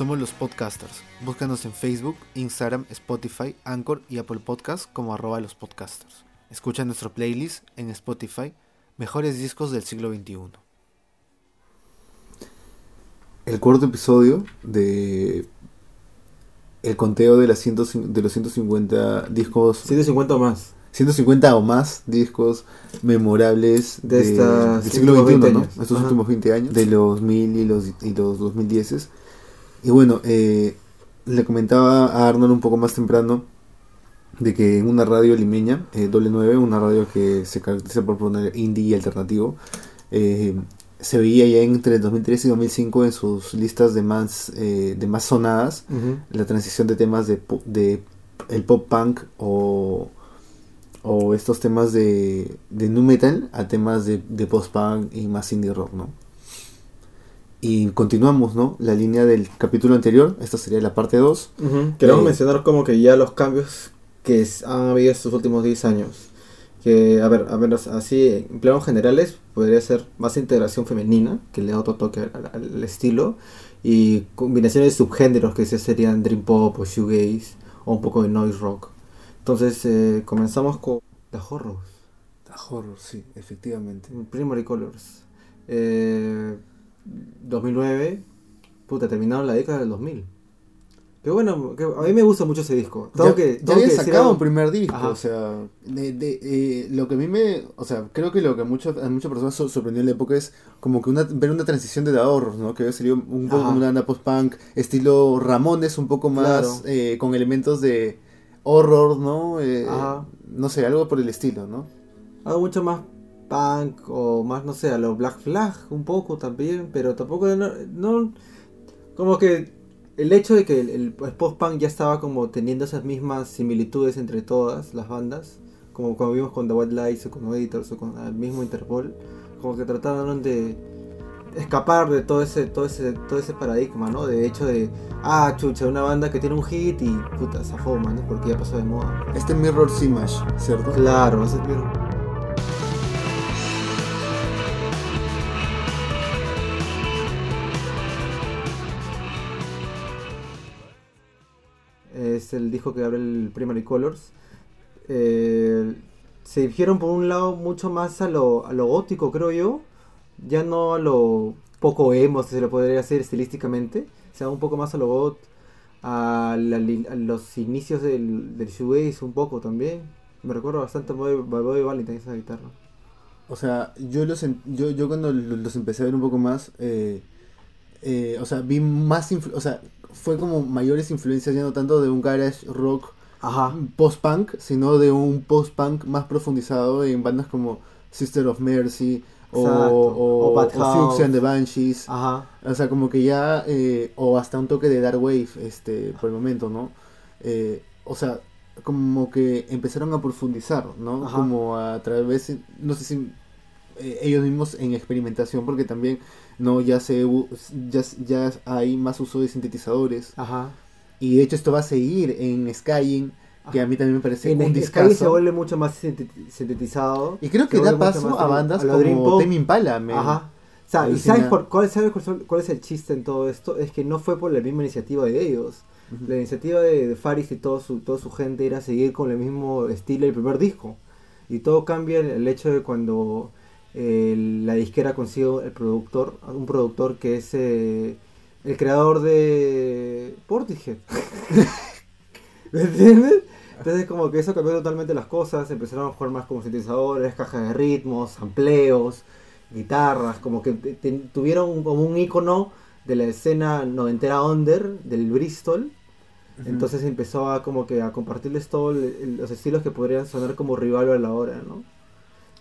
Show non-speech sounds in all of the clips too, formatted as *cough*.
Somos los podcasters. Búscanos en Facebook, Instagram, Spotify, Anchor y Apple Podcasts como arroba los podcasters. Escucha nuestro playlist en Spotify, Mejores Discos del Siglo XXI. El cuarto episodio de el conteo de, las 100 de los 150 discos 150 o más. 150 o más discos memorables De de- del siglo XXI, 20 ¿no? Estos Ajá. últimos 20 años, de los 1000 y los, y los 2010. Y bueno, eh, le comentaba a Arnold un poco más temprano de que en una radio limeña, eh, doble 9, una radio que se caracteriza por poner indie y alternativo, eh, se veía ya entre 2003 y 2005 en sus listas de más, eh, de más sonadas la transición de temas de, de el pop punk o, o estos temas de, de nu metal a temas de, de post punk y más indie rock, ¿no? Y continuamos, ¿no? La línea del capítulo anterior, esta sería la parte 2. Ujú. Queremos Eh, mencionar como que ya los cambios que han habido estos últimos 10 años. Que, a ver, a ver, así, en planos generales, podría ser más integración femenina, que le da otro toque al, al estilo, y combinaciones de subgéneros que se serían Dream Pop o Shoegaze, o un poco de Noise Rock. Entonces, eh, comenzamos con The Horrors. horror, sí, efectivamente. Primary Colors. Eh, 2009. Puta, terminaron la década del 2000. Que bueno, a mí me gusta mucho ese disco. Tengo ya, que, ya tengo había que decir sacado algo. un primer disco, Ajá. o sea, de, de, eh, lo que a mí me, o sea, creo que lo que a, muchos a muchas personas sor- sorprendió en la época es como que una, ver una transición de The Horrors, ¿no? Que había salido un poco Ajá. como una banda post-punk, estilo Ramones, un poco más Claro. eh, con elementos de horror, ¿no? Eh, Ajá. no sé, algo por el estilo, ¿no? Algo mucho más punk o más, no sé, a lo Black Flag un poco también, pero tampoco no, no- como que el hecho de que el, el post-punk ya estaba como teniendo esas mismas similitudes entre todas las bandas, como cuando vimos con The White Lights o con Editors o con el mismo Interpol, como que trataron de escapar de todo ese, todo ese, todo ese paradigma, ¿no? De hecho de, ah, chucha, una banda que tiene un hit y puta, se afoma, ¿no? Porque ya pasó de moda. Este Mirror's Image, ¿cierto? Claro, ese es mi- Es el disco que abre el Primary Colors. Eh, se dirigieron por un lado mucho más a lo, a lo gótico, creo yo. Ya no a lo poco emo, si se lo podría decir estilísticamente. O sea, un poco más a lo got, a, los inicios del, del shoegaze un poco también. Me recuerdo bastante a Bobby, Valentine esa guitarra. O sea, yo los yo, yo cuando lo- los empecé a ver un poco más, eh, eh, o sea, vi más, o sea, fue como mayores influencias ya no tanto de un garage rock post-punk, sino de un post-punk más profundizado en bandas como Sister of Mercy o, o, and the Banshees. Ajá. O sea, como que ya, eh, o hasta un toque de Dark Wave, este, por el momento, ¿no? Eh, o sea, como que empezaron a profundizar, ¿no? Ajá. Como a través, no sé si eh, ellos mismos en experimentación, porque también, ¿no? Ya se, ya, ya hay más uso de sintetizadores. Ajá. Y de hecho esto va a seguir en Skying, que a mí también me parece En un discazo. se vuelve mucho más sintet- sintetizado. Y creo que da paso a bandas a como. Tame Impala, man. Ajá. O sea, ¿y sabes, por, cuál, sabes cuál, es el chiste en todo esto? Es que no fue por la misma iniciativa de ellos. Ujú. La iniciativa de, de Faris y todo su, toda su gente era seguir con el mismo estilo del primer disco. Y todo cambia el, el hecho de cuando eh, la disquera consigue el productor, un productor que es eh, el creador de Portishead. *laughs* ¿Me entiendes? Entonces como que eso cambió totalmente las cosas, empezaron a jugar más como sintetizadores, cajas de ritmos, amplios, guitarras, como que te- te- tuvieron como un icono de la escena noventera under del Bristol. Entonces empezó a como que a compartirles todos los estilos que podrían sonar como rival a la hora, ¿no?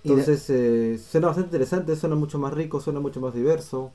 De- Entonces eh, suena bastante interesante, suena mucho más rico, suena mucho más diverso,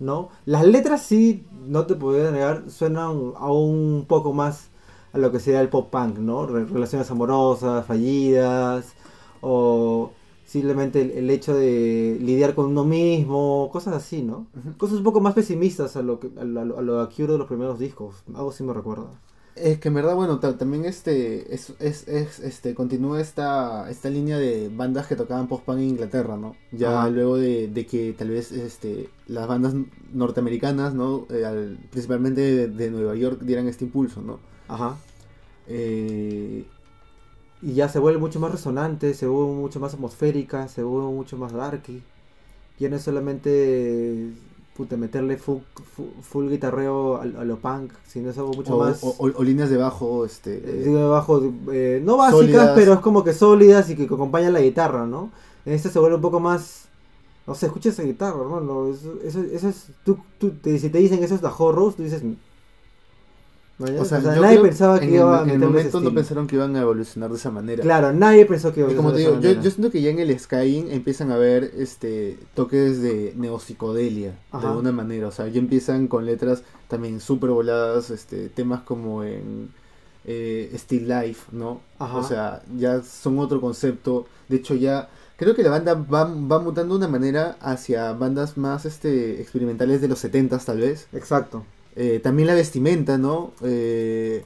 ¿no? Las letras sí, no te podría negar, suenan aún un poco más a lo que sería el pop punk, ¿no? Re- relaciones amorosas, fallidas, o simplemente el, el hecho de lidiar con uno mismo, cosas así, ¿no? Cosas un poco más pesimistas a lo que a lo, a lo de los primeros discos, algo sí me recuerda. Es que en verdad, bueno, ta- también este, es, es, es, este, continúa esta, esta línea de bandas que tocaban post-punk en Inglaterra, ¿no? Ya Ajá. luego de, de que tal vez este, las bandas norteamericanas, ¿no? Eh, al- principalmente de, de Nueva York dieran este impulso, ¿no? Ajá. Eh, Y ya se vuelve mucho más resonante, se vuelve mucho más atmosférica, se vuelve mucho más darky. Ya no es solamente puta, meterle full, full, full guitarreo a, a lo punk, sino es algo mucho o, más... o- o- o líneas de bajo, este... eh, de bajo, eh, no básicas, sólidas. pero es como que sólidas y que acompañan la guitarra, ¿no? En este se vuelve un poco más... No sé, escucha esa guitarra, hermano. Eso, eso, eso es... Tú, tú, te- si te dicen eso es la Horrors, tú dices... o sea, nadie pensaba que en iba a el, en el momento no pensaron que iban a evolucionar de esa manera. Claro, nadie pensó que iba a Y como te digo, yo, siento que ya en el Skyrim empiezan a ver este toques de neopsicodelia Ajá. de alguna manera. O sea, ya empiezan con letras también súper voladas, este, temas como en eh, Still Life, ¿no? Ajá. O sea, ya son otro concepto. De hecho, ya creo que la banda va, va mutando de una manera hacia bandas más este, experimentales de los 70s, tal vez. Exacto. Eh, también la vestimenta, ¿no? Eh,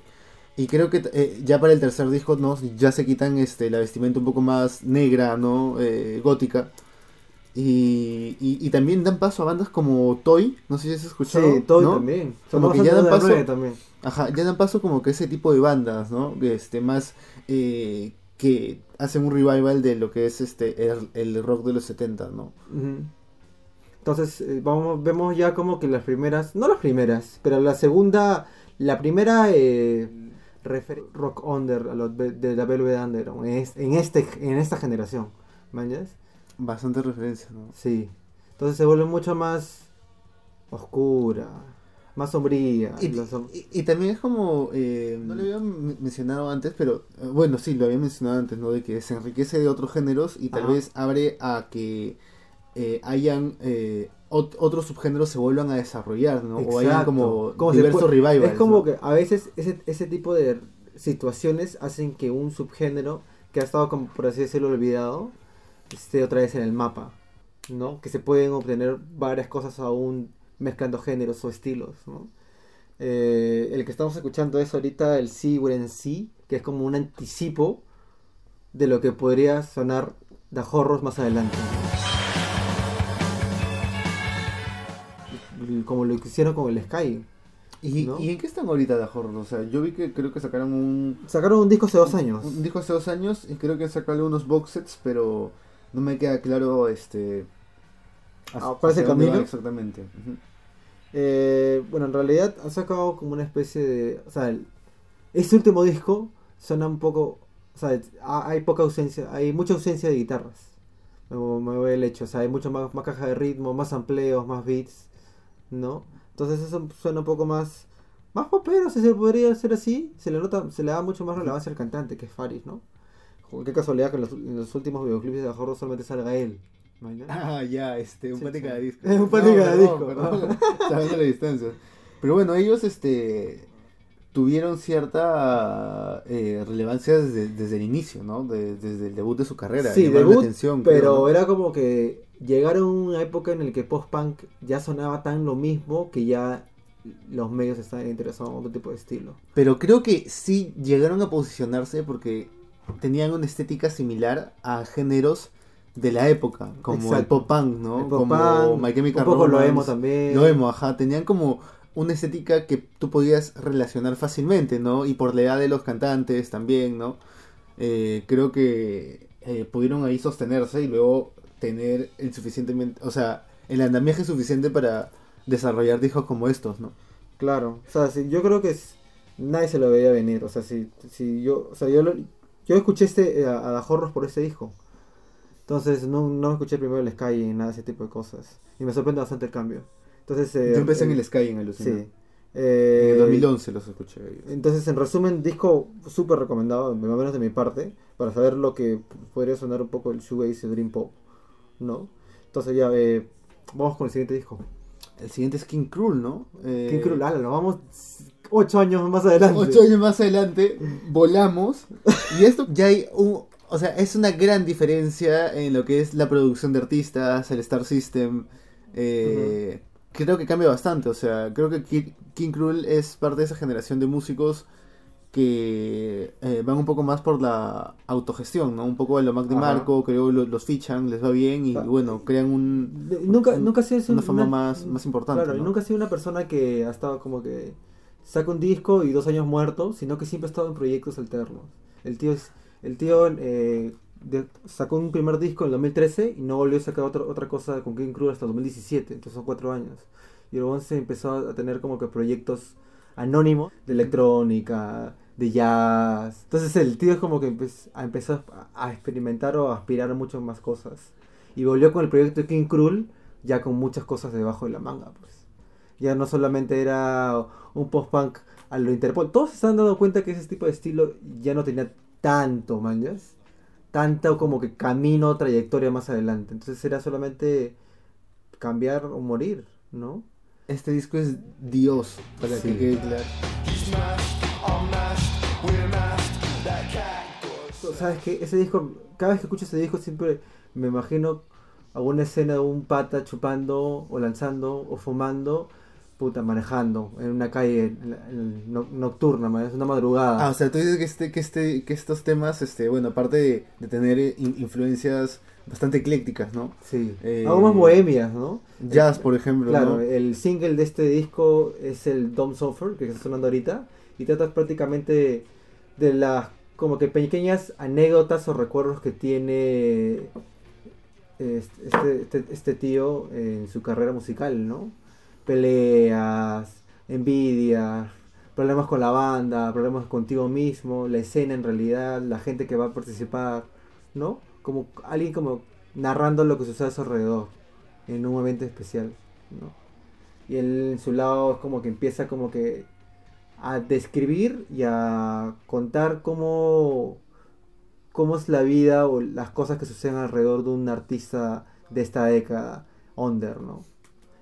y creo que eh, ya para el tercer disco, ¿no? Ya se quitan este, la vestimenta un poco más negra, ¿no? Eh, gótica. Y, y, y también dan paso a bandas como Toy, no sé si has escuchado. Sí, Toy ¿no? también. Como que ya dan paso- también. Ajá, ya dan paso como que ese tipo de bandas, ¿no? Este, más que hacen un revival de lo que es este el, el rock de los 70, ¿no? Ujú. Entonces, eh, vamos, vemos ya como que las primeras, no las primeras, pero la segunda, la primera eh, rock under a de, la Velvet Underground en, es- en, este, en esta generación. ¿Mañas? Bastante referencia, ¿no? Sí. Entonces se vuelve mucho más oscura, más sombría. Y, Los- y- y también es como, eh, no lo había men- mencionado antes, pero eh, bueno, sí, lo había mencionado antes, ¿no? De que se enriquece de otros géneros y tal Ajá. vez abre a que eh, hayan eh, ot- otros subgéneros se vuelvan a desarrollar, ¿no? O hayan como, diversos revivals. Es como ¿no? que a veces ese, ese tipo de situaciones hacen que un subgénero que ha estado, como por así decirlo, olvidado, esté otra vez en el mapa, ¿no? Que se pueden obtener varias cosas aún mezclando géneros o estilos, ¿no? Eh, el que estamos escuchando es ahorita el See When See, que es como un anticipo de lo que podría sonar The Horrors más adelante. Como lo que hicieron con el Sky. ¿Y, ¿no? ¿Y en qué están ahorita de Horror? O sea, yo vi que creo que sacaron un, Sacaron un disco hace dos años. un disco hace dos años y creo que han sacado algunos box sets, pero no me queda claro este... Ah, ¿cuál es el hacia dónde camino? van Exactamente. Eh, bueno, en realidad han sacado como una especie de... O sea, el- este último disco suena un poco... O sea, ha- hay poca ausencia, hay mucha ausencia de guitarras. Me, me voy el hecho, o sea, hay mucho más, más caja de ritmo, más amplios, más beats, ¿no? Entonces eso suena un poco más... Más popero, si se podría hacer así. Se le nota, se le da mucho más relevancia al cantante, que es Faris, ¿no? Qué casualidad que en los, en los últimos videoclips de Horror solamente salga él. ¿no? *laughs* Ah, ya, este, un Sí, cada disco. *laughs* Un pan de cada disco. perdón. *laughs* Salvando la distancia. Pero bueno, ellos este tuvieron cierta eh, relevancia desde, desde el inicio, ¿no? De- desde el debut de su carrera. Sí, la debut, atención, pero creo, ¿no? era como que llegaron a una época en la que post-punk ya sonaba tan lo mismo que ya los medios estaban interesados en otro tipo de estilo. Pero creo que sí llegaron a posicionarse porque tenían una estética similar a géneros de la época, como el Exacto. pop punk, ¿no? El pop como My Chemical un poco lo emo también. Lo emo, ajá. Tenían como una estética que tú podías relacionar fácilmente, ¿no? Y por la edad de los cantantes también, ¿no? Eh, creo que eh, pudieron ahí sostenerse y luego tener el suficientemente, o sea, el andamiaje suficiente para desarrollar discos como estos, ¿no? Claro, o sea, sí, yo creo que es- nadie se lo veía venir, o sea, si, si yo, o sea, yo, lo- yo escuché este, a, a The Horrors por este disco. Entonces no, no escuché primero el Sky y nada de ese tipo de cosas. Y me sorprende bastante el cambio. Entonces, eh, Yo empecé en eh, el Sky en Alucina. Sí. Eh, En el 2011 los escuché. Entonces, en resumen, disco súper recomendado, más o menos de mi parte, para saber lo que podría sonar un poco el shoegaze y dream pop, ¿no? Entonces ya, eh, vamos con el siguiente disco. El siguiente es King Cruel, ¿no? Eh, King Cruel, ala, nos vamos ocho años más adelante. Ocho años más adelante *laughs* volamos y esto ya hay un, o sea, es una gran diferencia en lo que es la producción de artistas, el Star System. eh, Creo que cambia bastante, o sea, creo que Ki- King Cruel es parte de esa generación de músicos que eh, van un poco más por la autogestión, ¿no? Un poco de lo Mac de. Marco, que luego lo- los fichan, les va bien y Ah, bueno, crean un, nunca, un- nunca ha sido una fama más, más importante. Claro, nunca ha sido una persona que ha estado como que saca un disco y dos años muerto, sino que siempre ha estado en proyectos alternos. El tío es, el tío eh, de- sacó un primer disco en el 2013 y no volvió a sacar otra otra cosa con King Crew hasta 2017, entonces son cuatro años. Y luego se empezó a tener como que proyectos anónimos de electrónica, de jazz. Entonces el tío es como que empe- a- empezó a, experimentar o a aspirar a muchas más cosas. Y volvió con el proyecto King Krul ya con muchas cosas debajo de la manga, pues. Ya no solamente era un post-punk a lo Interpol. Todos se están dando cuenta que ese tipo de estilo ya no tenía tanto, manjas. Tanto como que camino, trayectoria más adelante. Entonces era solamente cambiar o morir, ¿no? Este disco es Dios, para Sí. que quede claro. ¿Sabes qué? Ese disco, cada vez que escucho ese disco siempre me imagino alguna escena de un pata chupando o lanzando o fumando, puta, manejando en una calle en la- en no- nocturna, es una madrugada. Ah, o sea, tú dices que este, que este, que estos temas, este, bueno, aparte de, de tener eh, in- influencias bastante eclécticas, ¿no? sí. eh, Algo más bohemias, ¿no? Jazz, por ejemplo, Claro, ¿no? el single de este disco es el Dom Suffer, que está sonando ahorita, y trata prácticamente de las como que pequeñas anécdotas o recuerdos que tiene este, este, este- este tío en su carrera musical, ¿no? Peleas, envidias, problemas con la banda, problemas contigo mismo, la escena en realidad, la gente que va a participar, ¿no? Como alguien como narrando lo que sucede a su alrededor en un momento especial, ¿no? Y él en su lado es como que empieza como que a describir y a contar cómo, cómo es la vida o las cosas que suceden alrededor de un artista de esta década, under, ¿no?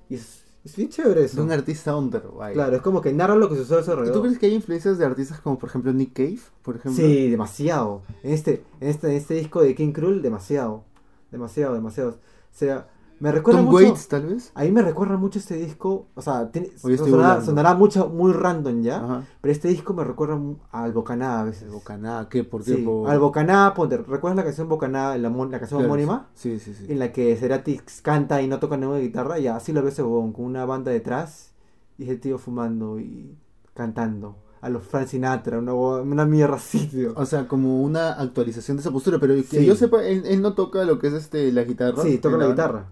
Y es, es bien chévere Es eso. un artista under, vaya. Claro, es como que narra lo que sucede a su ¿Y alrededor. ¿Tú crees que hay influencias de artistas como, por ejemplo, Nick Cave, por ejemplo? Sí, demasiado. En este, en este, en este disco de King Krul, demasiado. Demasiado, demasiado. O sea, me recuerda Tom mucho. Waits, tal vez. A mí me recuerda mucho este disco. O sea, tiene- estoy sonará, sonará mucho, muy random ya. Ajá. Pero este disco me recuerda al Bocaná a veces. Bocaná, ¿qué? ¿Por qué? Sí, Por- al Bocaná, ponte, ¿recuerdas la canción Bocaná, la, la canción Claro, homónima? Sí, sí, sí. En la que Cerati canta y no toca ninguna guitarra. Y así lo ves con una banda detrás. Y ese tío fumando y cantando. A los Frank Sinatra, una, una mierda así, tío. O sea, como una actualización de esa postura, pero que Sí. yo sepa, él, él no toca lo que es este la guitarra. Sí, toca la banda. guitarra.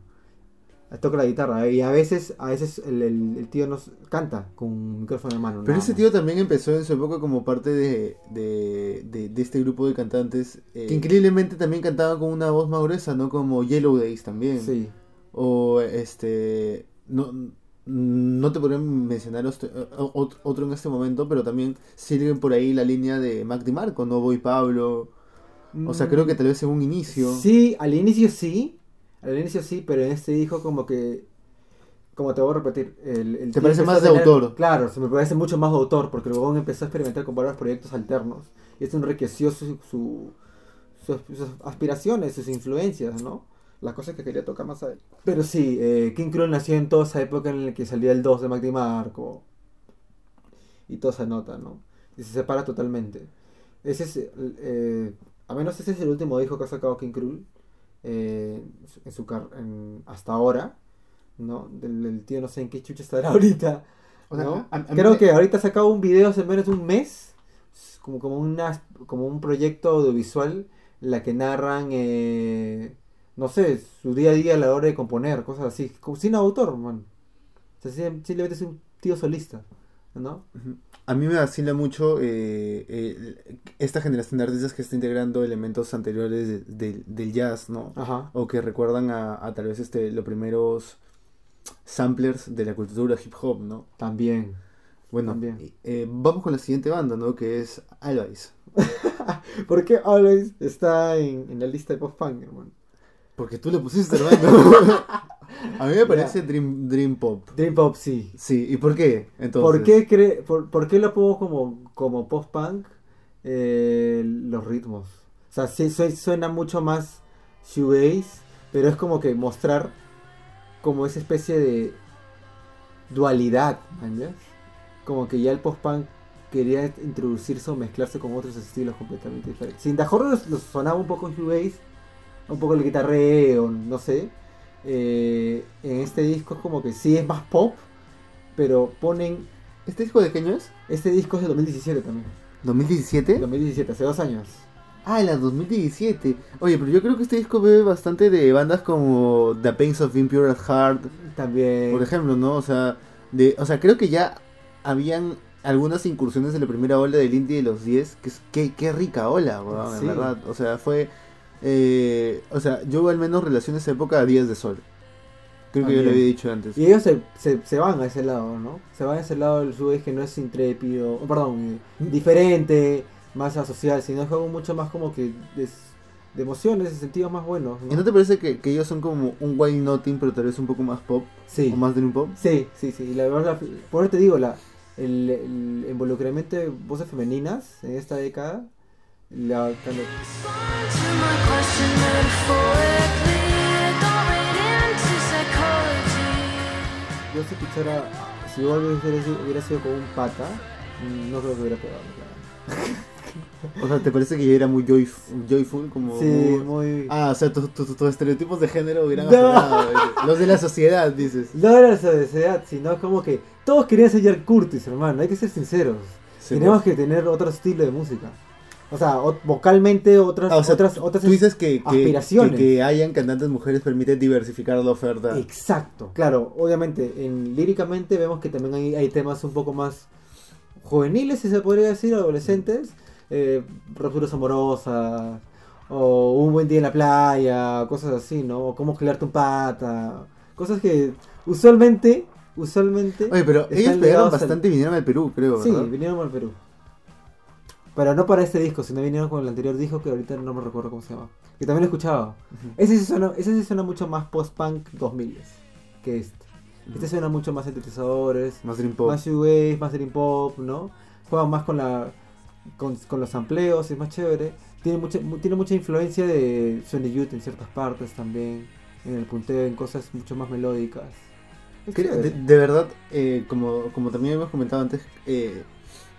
Toca la guitarra. Y a veces, a veces el, el- el tío nos canta con un micrófono en mano. Pero ese tío también empezó en su época como parte de, de, de, de este grupo de cantantes eh, que increíblemente también cantaban con una voz más gruesa, ¿no? Como Yellow Days también. Sí. O este. No, no te podría mencionar ot- otro en este momento, pero también siguen por ahí la línea de Mac DiMarco, ¿no? Voy Pablo. O sea, creo que tal vez en un inicio. Mm, Sí, al inicio sí. Al inicio sí, pero en este dijo como que. Como te voy a repetir. El, el ¿Te parece más a de tener- autor? Claro, se me parece mucho más de autor, porque huevón empezó a experimentar con varios proyectos alternos. Y esto enriqueció su, su- sus, sus aspiraciones, sus influencias, ¿no? Las cosas que quería tocar más adelante. Pero sí, eh, King Krul nació en toda esa época en la que salía el 2 de Mac Marco. Y toda esa nota, ¿no? Y se separa totalmente. Ese es, eh, a menos ese es el último disco que ha sacado King Krul eh, en su car en- hasta ahora, ¿no? Del, del tío no sé en qué chucha estará *laughs* ahorita, O sea, ¿no? a- a mí Creo me- que ahorita ha sacado un video hace menos de un mes, como, como, una, como un proyecto audiovisual en la que narran, eh, no sé, su día a día a la hora de componer, cosas así, como sin autor, man. O sea, sim- simplemente es un tío solista, ¿no? A mí me vacila mucho eh, eh, esta generación de artistas que está integrando elementos anteriores de- de- del jazz, ¿no? Ajá. O que recuerdan a, a tal vez este, los primeros samplers de la cultura hip hop, ¿no? También. Bueno, También. eh, vamos con la siguiente banda, ¿no? Que es Alvice. *laughs* ¿Por qué Always está en, en la lista de post-punk, hermano? Porque tú le pusiste, hermano. *laughs* *laughs* a mí me parece Dream, Dream Pop. Dream Pop sí. Sí, ¿y por qué? Entonces, ¿Por qué, cre- por, por qué lo pongo como, como post-punk? Eh, los ritmos. O sea, sí su- suena mucho más shoegaze, pero es como que mostrar como esa especie de dualidad, ¿entiendes? Como que ya el post-punk quería introducirse o mezclarse con otros estilos completamente diferentes. Sin los, los sonaba un poco shoegaze, un poco el guitarreo, no sé. Eh, en este disco es como que sí es más pop, pero ponen... ¿Este disco de qué año es? Este disco es de 2017 también. ¿2017? 2017, hace dos años. Ah, en la 2017. Oye, pero yo creo que este disco bebe bastante de bandas como The Pains of Being Pure at Heart. También. Por ejemplo, ¿no? O sea, de, o sea, creo que ya habían algunas incursiones de la primera ola del indie de los 10. Que, es- qué, qué rica ola, weón, Sí. en verdad. O sea, fue... eh, o sea, yo al menos relaciono esa época a Días de Sol. Creo que yo lo había dicho antes. Y ellos se, se, se van a ese lado, ¿no? Se van a ese lado del shoegaze que no es intrépido, oh, perdón, eh, diferente, más asocial, sino es algo mucho más como que de, de emociones, de sentidos más buenos. ¿no? ¿Y no te parece que, que ellos son como un Wild Nothing, pero tal vez un poco más pop? Sí. ¿O más de un pop? Sí, sí, sí. Y la verdad, por eso te digo, la, el, el involucramiento de voces femeninas en esta década, la, yo si escuchara, si yo hubiera, sido- hubiera sido como un pata, no creo que hubiera pegado. la. *laughs* O sea, ¿te parece que yo era muy joyf- joyful? Como Sí, muy-. Ah, o sea, tus tus estereotipos de género hubieran No. dices. Los de la sociedad, dices. No era esa desead, sino como que todos querían ser Jack Curtis, hermano, hay que ser sinceros. Sí, Tenemos pues. que tener otro estilo de música. O sea, o- vocalmente otras, Ah, o sea, otras, otras tú dices que, que, aspiraciones. que, que hayan cantantes mujeres permite diversificar la oferta. Exacto, claro, obviamente, en líricamente vemos que también hay, hay temas un poco más juveniles, si se podría decir, adolescentes, eh, rupturas amorosas, o un buen día en la playa, cosas así, ¿no? O cómo gelarte un pata, cosas que usualmente, usualmente... Oye, pero ellos pegaron al- bastante y vinieron al Perú, creo, Sí, ¿verdad? vinieron al Perú. Pero no para este disco, sino vinieron con el anterior disco que ahorita no me recuerdo cómo se llama. Que también lo escuchaba. Ese sí suena, ese sí suena mucho más post-punk 2000 que este. Este suena mucho más sintetizadores, Más Dream Pop. más shoegaze, más dream pop, ¿no? Juega más con la con, con los amplios, es más chévere. Tiene mucha mu- tiene mucha influencia de Sony Youth en ciertas partes también, en el punteo, en cosas mucho más melódicas. De verdad, eh, como, como también hemos comentado antes, eh,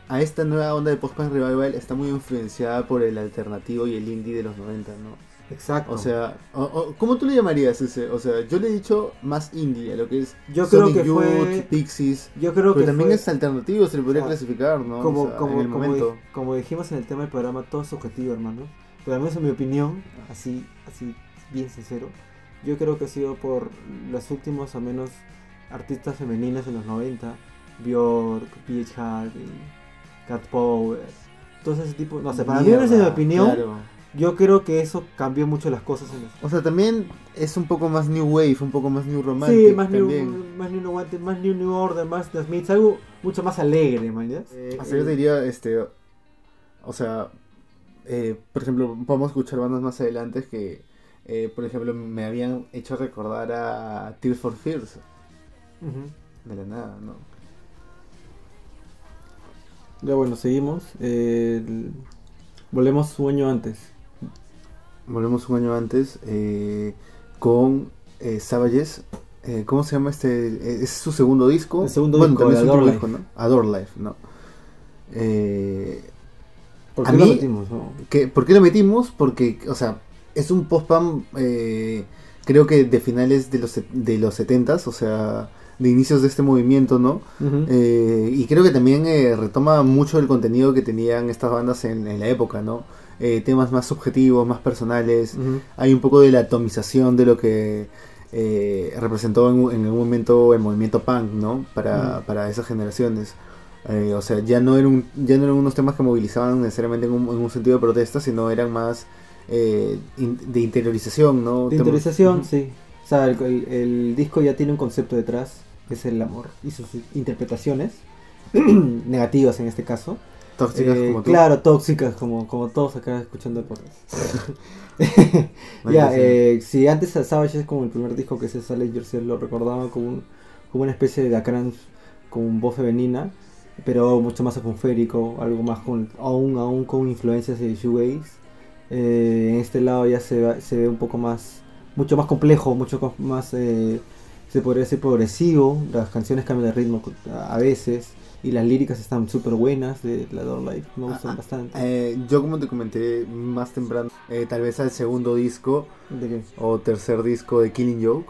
a esta nueva onda de post-punk revival está muy influenciada por el alternativo y el indie de los 90, ¿no? Exacto. O sea, o- o- ¿cómo tú le llamarías ese? O sea, yo le he dicho más indie a lo que es Yo creo Sonic que Youth, fue- Pixies, yo creo pero que también fue- es alternativo, se le podría o sea, clasificar, ¿no? como, O sea, como, en el como, como dijimos en el tema del programa, todo es subjetivo, hermano. Pero al menos en mi opinión, así, así bien sincero, yo creo que ha sido por los últimos, al menos, artistas femeninas en los 90, Björk, P.H. Harvey, Cat Power, todo ese tipo, no sé, para mí, al menos en mi Mierda, opinión, claro. yo creo que eso cambió mucho las cosas en. O sea, también es un poco más new wave, un poco más new romantic Sí, más new, más new, Wanted, más new, new Order, más The Smiths, algo mucho más alegre, man. ¿ya? Eh, O sea, yo te diría, este, o sea, eh, por ejemplo, podemos escuchar bandas más adelante que, eh, por ejemplo, me habían hecho recordar a Tears for Fears, Ujú. de la nada, ¿no? Ya bueno, seguimos. Eh, Volvemos un año antes. Volvemos un año antes eh, con eh, Savages. Eh, ¿Cómo se llama este? eh, Es su segundo disco. El segundo bueno, disco, también es último disco, ¿no? Adore Life, ¿no? Eh, ¿Por qué lo mí- metimos? no? que, ¿Por qué lo metimos? Porque, o sea, es un post-punk, eh, creo que de finales de los, de los 70s, o sea, de inicios de este movimiento, ¿no? Eh, y creo que también eh, retoma mucho el contenido que tenían estas bandas en, en la época, ¿no? Eh, temas más subjetivos, más personales. Hay un poco de la atomización de lo que eh, representó en, en algún momento el movimiento punk, ¿no? Para, para esas generaciones. O sea, ya no, era un- ya no eran unos temas que movilizaban necesariamente en un, en un sentido de protesta, sino eran más eh, in- de interiorización, ¿no? De interiorización, sí. O sea, el, disco ya tiene un concepto detrás, que es el amor y sus interpretaciones *clears throat* negativas en este caso. Tóxicas Eh, como tú. claro, tóxicas, como, como todos acá escuchando el podcast. No ya, eh, si antes Savage es como el primer disco que se sale Yourself lo recordaba como, un- como una especie de Akran con voz femenina, pero mucho más atmosférico, algo más con, aún, aún con influencias de shoegaze. Eh, en este lado ya se, va- se ve un poco más, mucho más complejo, mucho más, eh, se podría decir progresivo, las canciones cambian de ritmo a veces, Y las líricas están súper buenas de la Life, me gustan Ah, ah, bastante. Eh, yo como te comenté más temprano, eh, tal vez al segundo disco ¿De qué? o tercer disco de Killing Joke.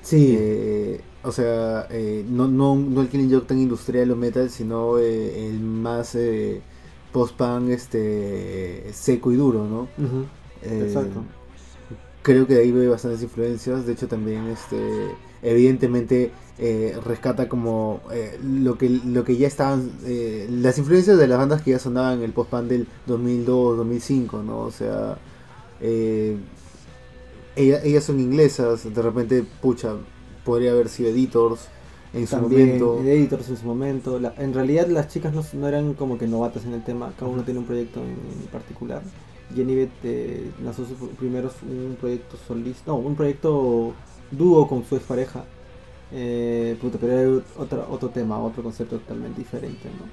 Sí, Eh, o sea, eh, no, no, no el Killing Joke tan industrial o metal, sino eh, el más eh, post-punk este, seco y duro, ¿no? exacto. Creo que de ahí ve bastantes influencias. De hecho, también, este, evidentemente, eh, rescata como eh, lo que lo que ya estaban, eh, las influencias de las bandas que ya sonaban en el post-punk del 2002, 2005, ¿no? O sea, eh, ella- ellas son inglesas. De repente, pucha, podría haber sido Editors en su momento. Editors en su momento. La- en realidad las chicas no, no eran como que novatas en el tema, cada uno tiene un proyecto en, en particular. Jenny Beth eh, lanzó su primero un proyecto solista, no, un proyecto dúo con su expareja. Eh, puta, pero era otra, otro tema, otro concepto totalmente diferente, ¿no?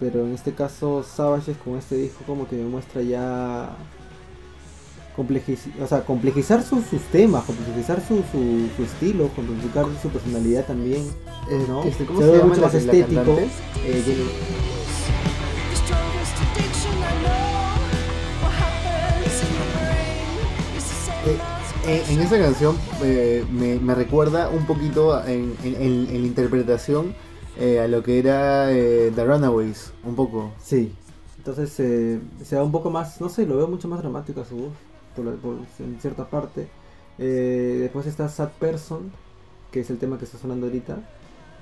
Pero en este caso, Savages con este disco como que demuestra ya complejiz- o sea, complejizar sus, sus temas, complejizar su, su, su estilo, complejicar su personalidad también. Eh, ¿no? este, ¿Cómo Se se, ve llama mucho la- más la estético. Eh, Eh, Eh, en esa canción eh, me, recuerda un poquito en, la interpretación a lo que era The Runaways, un poco. Sí. Entonces se da un poco más, no sé, lo veo mucho más dramático a su voz, en cierta parte. Después está Sad Person, que es el tema que está sonando ahorita,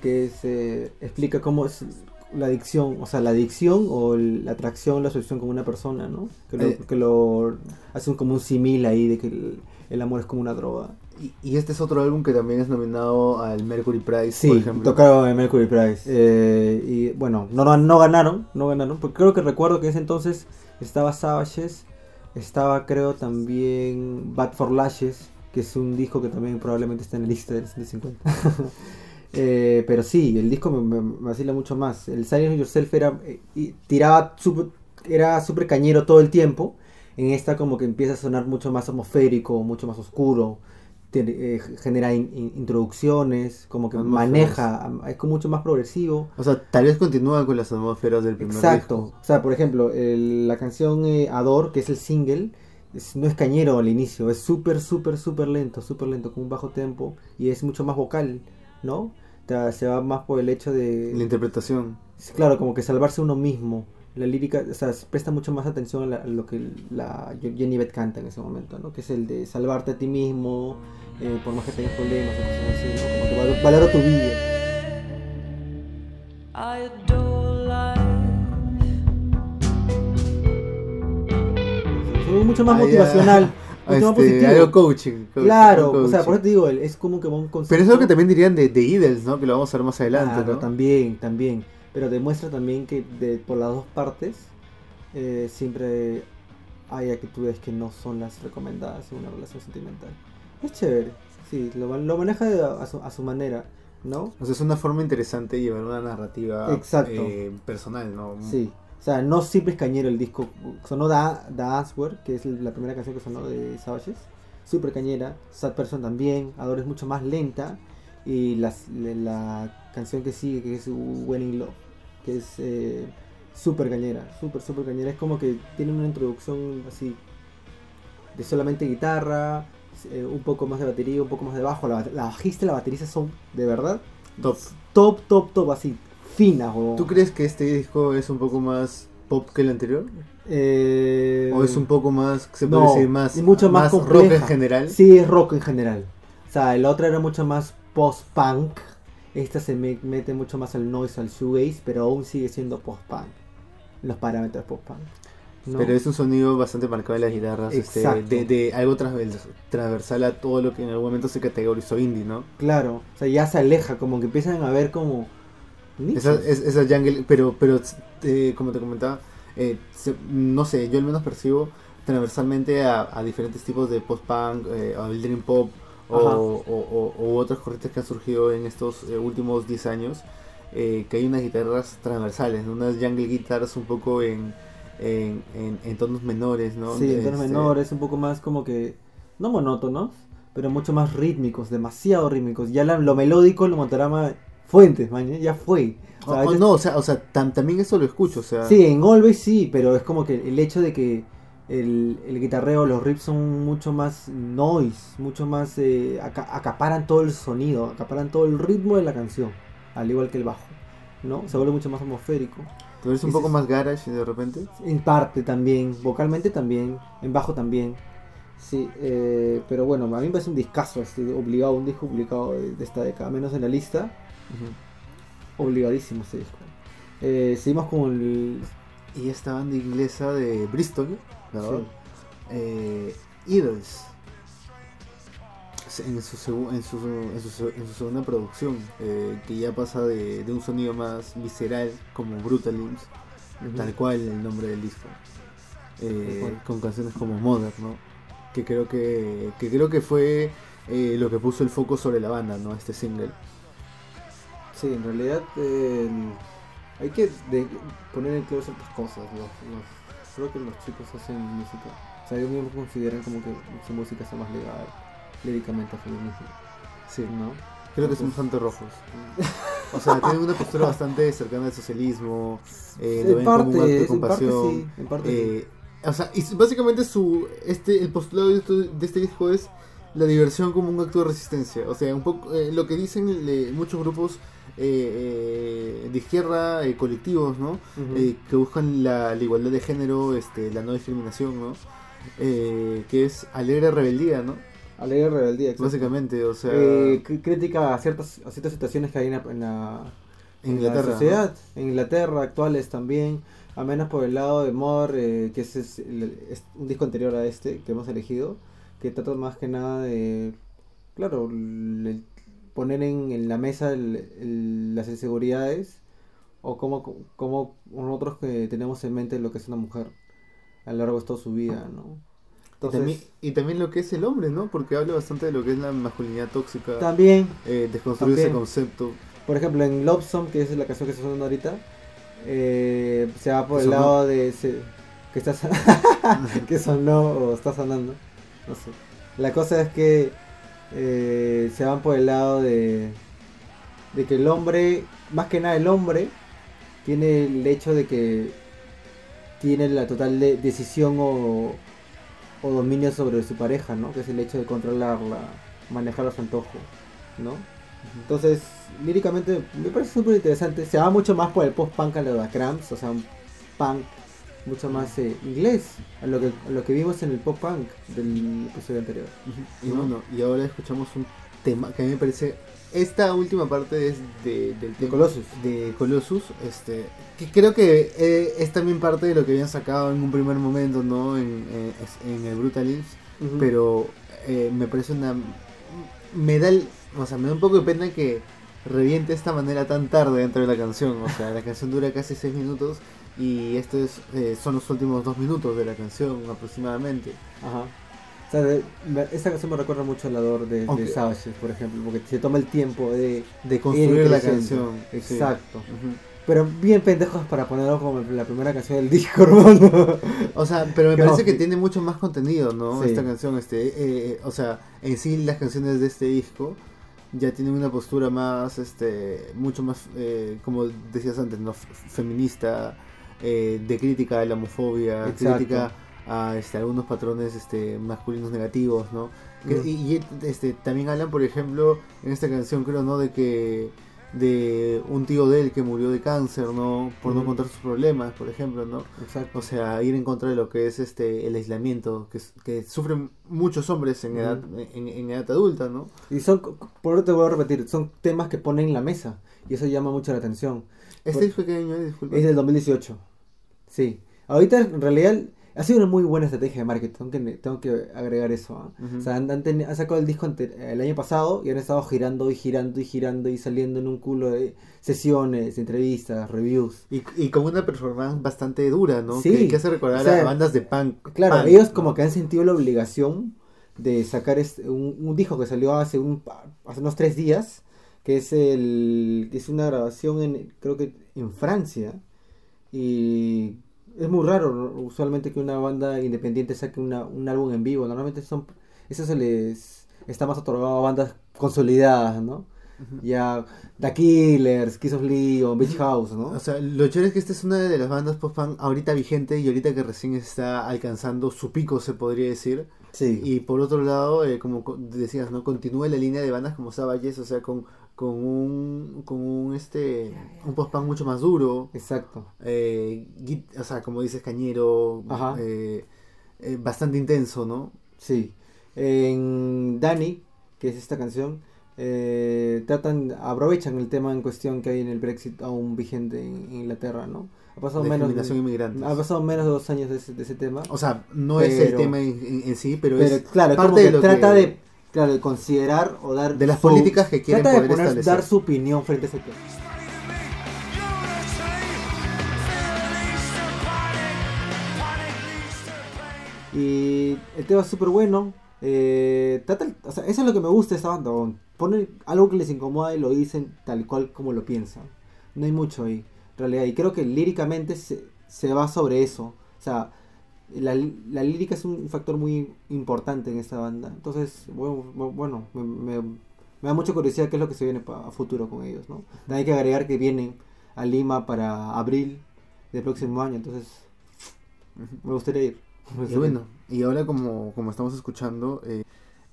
que es, eh, explica cómo es la adicción, o sea, la adicción o el- la atracción, la asociación con una persona, ¿no? Que lo, Eh. que lo hace un, como un símil ahí de que el, el amor es como una droga. Y, y este es otro álbum que también es nominado al Mercury Prize, Sí, por ejemplo. tocaron en Mercury Prize. Eh, y bueno, no, no, no ganaron, no ganaron, porque creo que recuerdo que en ese entonces estaba Savages, estaba creo también Bad for Lashes, que es un disco que también probablemente está en la lista del 150. *laughs* Eh, pero sí, el disco me, me, me vacila mucho más. El Silence Yourself era, eh, y tiraba, sup- era súper cañero todo el tiempo. En esta como que empieza a sonar mucho más atmosférico, mucho más oscuro. tiene, eh, genera in- in- introducciones, como que Atmósferas. maneja, es como mucho más progresivo. O sea, tal vez continúa con las atmósferas del primer Exacto. disco. O sea, por ejemplo, el- la canción eh, Ador, que es el single, es- no es cañero al inicio, es súper, súper, súper lento, súper lento, con un bajo tempo y es mucho más vocal, ¿no? Se va más por el hecho de... La interpretación. Claro, como que salvarse uno mismo. La lírica, o sea, se presta mucho más atención a, la- a lo que la Jenny Beth canta en ese momento, ¿no? Que es el de salvarte a ti mismo, eh, por más que tengas problemas o cosas así, ¿no? Como que val- valora tu vida. I adore life. Es mucho más Ah, motivacional, *laughs* más Este, positivo. algo coaching. coaching, Claro, algo o sea, por eso te digo, es como que un concepto... Pero eso es lo que también dirían de, de Idols, ¿no? Que lo vamos a ver más adelante, Claro, ¿no? también, también. Pero demuestra también que de, por las dos partes eh, siempre hay actitudes que no son las recomendadas en una relación sentimental. Es chévere, sí, lo, lo maneja de- a, su, a su manera, ¿no? O sea, es una forma interesante de llevar una narrativa Exacto. eh, personal, ¿no? Sí. O sea, no siempre es cañero el disco. Sonó Da, da Answer, que es la primera canción que sonó de Savages. Súper cañera. Sad Person también. Adore es mucho más lenta. Y la, la canción que sigue, que es Winning Love, que es eh, súper cañera. Súper, súper cañera. Es como que tiene una introducción así de solamente guitarra, eh, un poco más de batería, un poco más de bajo. La, la bajista y la baterista son de verdad Top. top, top, top, así finas. ¿Tú crees que este disco es un poco más pop que el anterior? Eh, ¿O es un poco más, se puede no, decir, más, y mucho más rock en general? Sí, es rock en general. O sea, el otro era mucho más post-punk. Esta se me- mete mucho más al noise, al shoegaze, pero aún sigue siendo post-punk. Los parámetros post-punk. ¿no? Pero es un sonido bastante marcado de las guitarras, este, de, de algo transvers- transversal a todo lo que en algún momento se categorizó indie, ¿no? Claro, o sea, ya se aleja, como que empiezan a ver como... Esa, es- esa jungle, pero, pero eh, como te comentaba, eh, se- no sé, yo al menos percibo transversalmente a, a diferentes tipos de post-punk, eh, o el dream pop, o, Ajá. o- o- o otras corrientes que han surgido en estos eh, últimos 10 años, que hay unas guitarras transversales, unas jungle guitars un poco en, en, en- en tonos menores, ¿no? Sí, en tonos Este, menores, un poco más como que... No monótonos, pero mucho más rítmicos, demasiado rítmicos. Ya la- lo melódico, lo motorama fuentes, man, ya fue. O sea, O- a o veces- no, o sea, o sea tam- también eso lo escucho, o sea. Sí, en Always sí, pero es como que el hecho de que el, el guitarreo, los riffs son mucho más noise, mucho más... eh, aca- acaparan todo el sonido, acaparan todo el ritmo de la canción, al igual que el bajo, ¿no? Se vuelve mucho más atmosférico. ¿Tú eres un poco más garage de repente? En parte también, vocalmente también, en bajo también. Sí, eh, pero bueno, a mí me parece un discazo, este, obligado, un disco obligado de, de esta década, menos en la lista, obligadísimo este disco. Eh, seguimos con el... Y esta banda inglesa de Bristol, ¿verdad? sí. Eh, Idols. En su, en, su, en, su, en su segunda producción, eh, que ya pasa de, de un sonido más visceral como Brutal Limbs, tal cual el nombre del disco. Eh, con canciones como Mother, ¿no? Que creo que, que creo que fue eh, lo que puso el foco sobre la banda, ¿no? Este single. Sí, en realidad eh, hay que de- poner en claro ciertas cosas. Los, los- creo que los chicos hacen música. O sea, ellos mismos consideran como que su música está más ligada líricamente a feminismo. Sí, ¿no? creo que son bastante rojos. *laughs* O sea, tienen una postura bastante cercana al socialismo, eh, lo como un acto de en parte compasión. sí. En parte sí. Eh, o sea, y básicamente su este el postulado de, este disco es la diversión como un acto de resistencia. O sea, un poco eh, lo que dicen le- muchos grupos eh, eh, de izquierda, eh, colectivos, ¿no? Eh, que buscan la, la igualdad de género, este, la no discriminación, ¿no? Eh, que es alegre rebeldía, ¿no? Alegre rebeldía, exacto. Básicamente, o sea, crítica a ciertas, a ciertas situaciones que hay en la, en la, sociedad, en Inglaterra actuales también, a menos por el lado de More, eh, que es, el- es un disco anterior a este que hemos elegido, que trata más que nada de, claro, el- poner en, en la mesa el- el- las inseguridades o cómo, cómo nosotros que tenemos en mente lo que es una mujer a lo largo de toda su vida, ¿no? Y también, y también lo que es el hombre, ¿no? Porque habla bastante de lo que es la masculinidad tóxica, también eh, desconstruir ese también. concepto. Por ejemplo, en Love Song, que es la canción que está sonando ahorita, eh, se va por el ¿Sonó? lado de ese, que está *laughs* que sonó o está sonando, no sé. La cosa es que eh, se van por el lado de de que el hombre, más que nada el hombre, tiene el hecho de que tiene la total de- decisión o, o dominio sobre su pareja, ¿no? Que es el hecho de controlarla, manejarla a su antojo, ¿no? Entonces, líricamente me parece súper interesante. Se va mucho más por el post-punk a lo de Cramps, o sea, un punk mucho más eh, inglés, a lo, que, a lo que vimos en el pop-punk del episodio anterior. Y ¿no? bueno, y ahora escuchamos un tema que a mí me parece. Esta última parte es de, del De tema- Colossus. de Colossus, este, que creo que eh, es también parte de lo que habían sacado en un primer momento, ¿no? En, en- el Brutal Lips, pero eh, me parece una. Me da, el- o sea, me da un poco de pena que reviente de esta manera tan tarde dentro de la canción. O sea, la canción dura casi 6 minutos y estos eh, son los últimos 2 minutos de la canción aproximadamente. Ajá. O sea, de- me- esta canción me recuerda mucho al Ador de, de Aunque- Savages, por ejemplo, porque se toma el tiempo de De construir ir la canción. sí. Exacto. Pero bien pendejos para ponerlo como la primera canción del disco, *laughs* hermano. O sea, pero me parece que tiene mucho más contenido, ¿no? Sí. Esta canción, este, eh, eh, o sea, en sí las canciones de este disco ya tienen una postura más, este, mucho más, eh, como decías antes, ¿no? F- Feminista, eh, de crítica a la homofobia, Exacto. crítica a este, algunos patrones este, masculinos negativos, ¿no? Que- Mm. y, y, este, también hablan, por ejemplo, en esta canción creo, ¿no? De que de un tío de él que murió de cáncer, ¿no? Por no Ujú. contar sus problemas, por ejemplo, ¿no? Exacto. O sea, ir en contra de lo que es este el aislamiento que, que sufren muchos hombres en edad, en, en edad adulta, ¿no? Y son, por eso te voy a repetir, son temas que ponen en la mesa. Y eso llama mucho la atención. ¿Este disco qué año es? Disculpa. Es del 2018. Sí. Ahorita en realidad ha sido una muy buena estrategia de marketing. Tengo que, tengo que agregar eso. ¿ah? O sea, han, han teni- han sacado el disco el año pasado y han estado girando y girando y girando y saliendo en un culo de sesiones, entrevistas, reviews. Y, y con una performance bastante dura, ¿no? Sí. Que, que hace recordar O sea, a bandas de punk. Claro, punk, ellos ¿no? como que han sentido la obligación de sacar este- un, un disco que salió hace, un, hace unos tres días, que es el que es una grabación en creo que en Francia y es muy raro usualmente que una banda independiente saque una- un álbum en vivo. Normalmente son eso se les está más otorgado a bandas consolidadas, ¿no? Ya The Killers, Kiss of Lee o Beach House, ¿no? O sea, lo chévere es que esta es una de las bandas post-punk ahorita vigente y ahorita que recién está alcanzando su pico, se podría decir. sí. Y por otro lado, eh, como co- decías, ¿no? Continúa la línea de bandas como Savages, o sea, con, con un, con un, este, un post-punk mucho más duro. Exacto. eh, git- o sea, como dices, cañero, Ajá. eh, eh, bastante intenso, ¿no? Sí. En Danny, que es esta canción, eh, tratan, aprovechan el tema en cuestión que hay en el Brexit aún vigente en Inglaterra, ¿no? Ha pasado menos de, ha pasado menos de dos años de ese, de ese tema. O sea, no es el tema en, en- en sí, pero, pero es claro, parte como que de lo trata que- de, claro, de considerar o dar de las políticas que quieren de poder poner- establecer. dar su opinión frente a ese tema. Y el tema es súper bueno. eh, trata- o sea, eso es lo que me gusta de esta banda. Ponen algo que les incomoda y lo dicen tal cual como lo piensan. No hay mucho ahí, en realidad. Y creo que líricamente se, se va sobre eso. O sea, la, la lírica es un factor muy importante en esta banda. Entonces, bueno, bueno me, me- me da mucha curiosidad qué es lo que se viene pa- a futuro con ellos. ¿no? También hay que agregar que vienen a Lima para abril del próximo año. Entonces, me gustaría ir. Me Y bueno, y ahora como, como estamos escuchando eh,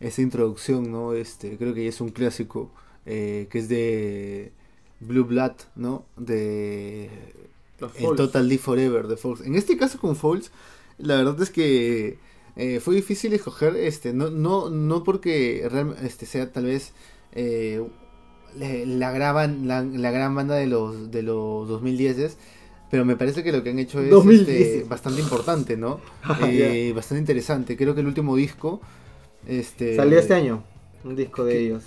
esa introducción, ¿no? Este, creo que ya es un clásico, eh, que es de Blue Blood, ¿no? De el Total Live Forever de Foles. En este caso con Foles, la verdad es que eh, fue difícil escoger, este, no, no, no porque este, sea tal vez eh, la, gran, la, la gran banda de los, de los 2010 pero me parece que lo que han hecho es 2010. este, bastante importante, ¿no? *laughs* Eh, Bastante interesante. Creo que el último disco este, Salió este año un disco de ellos.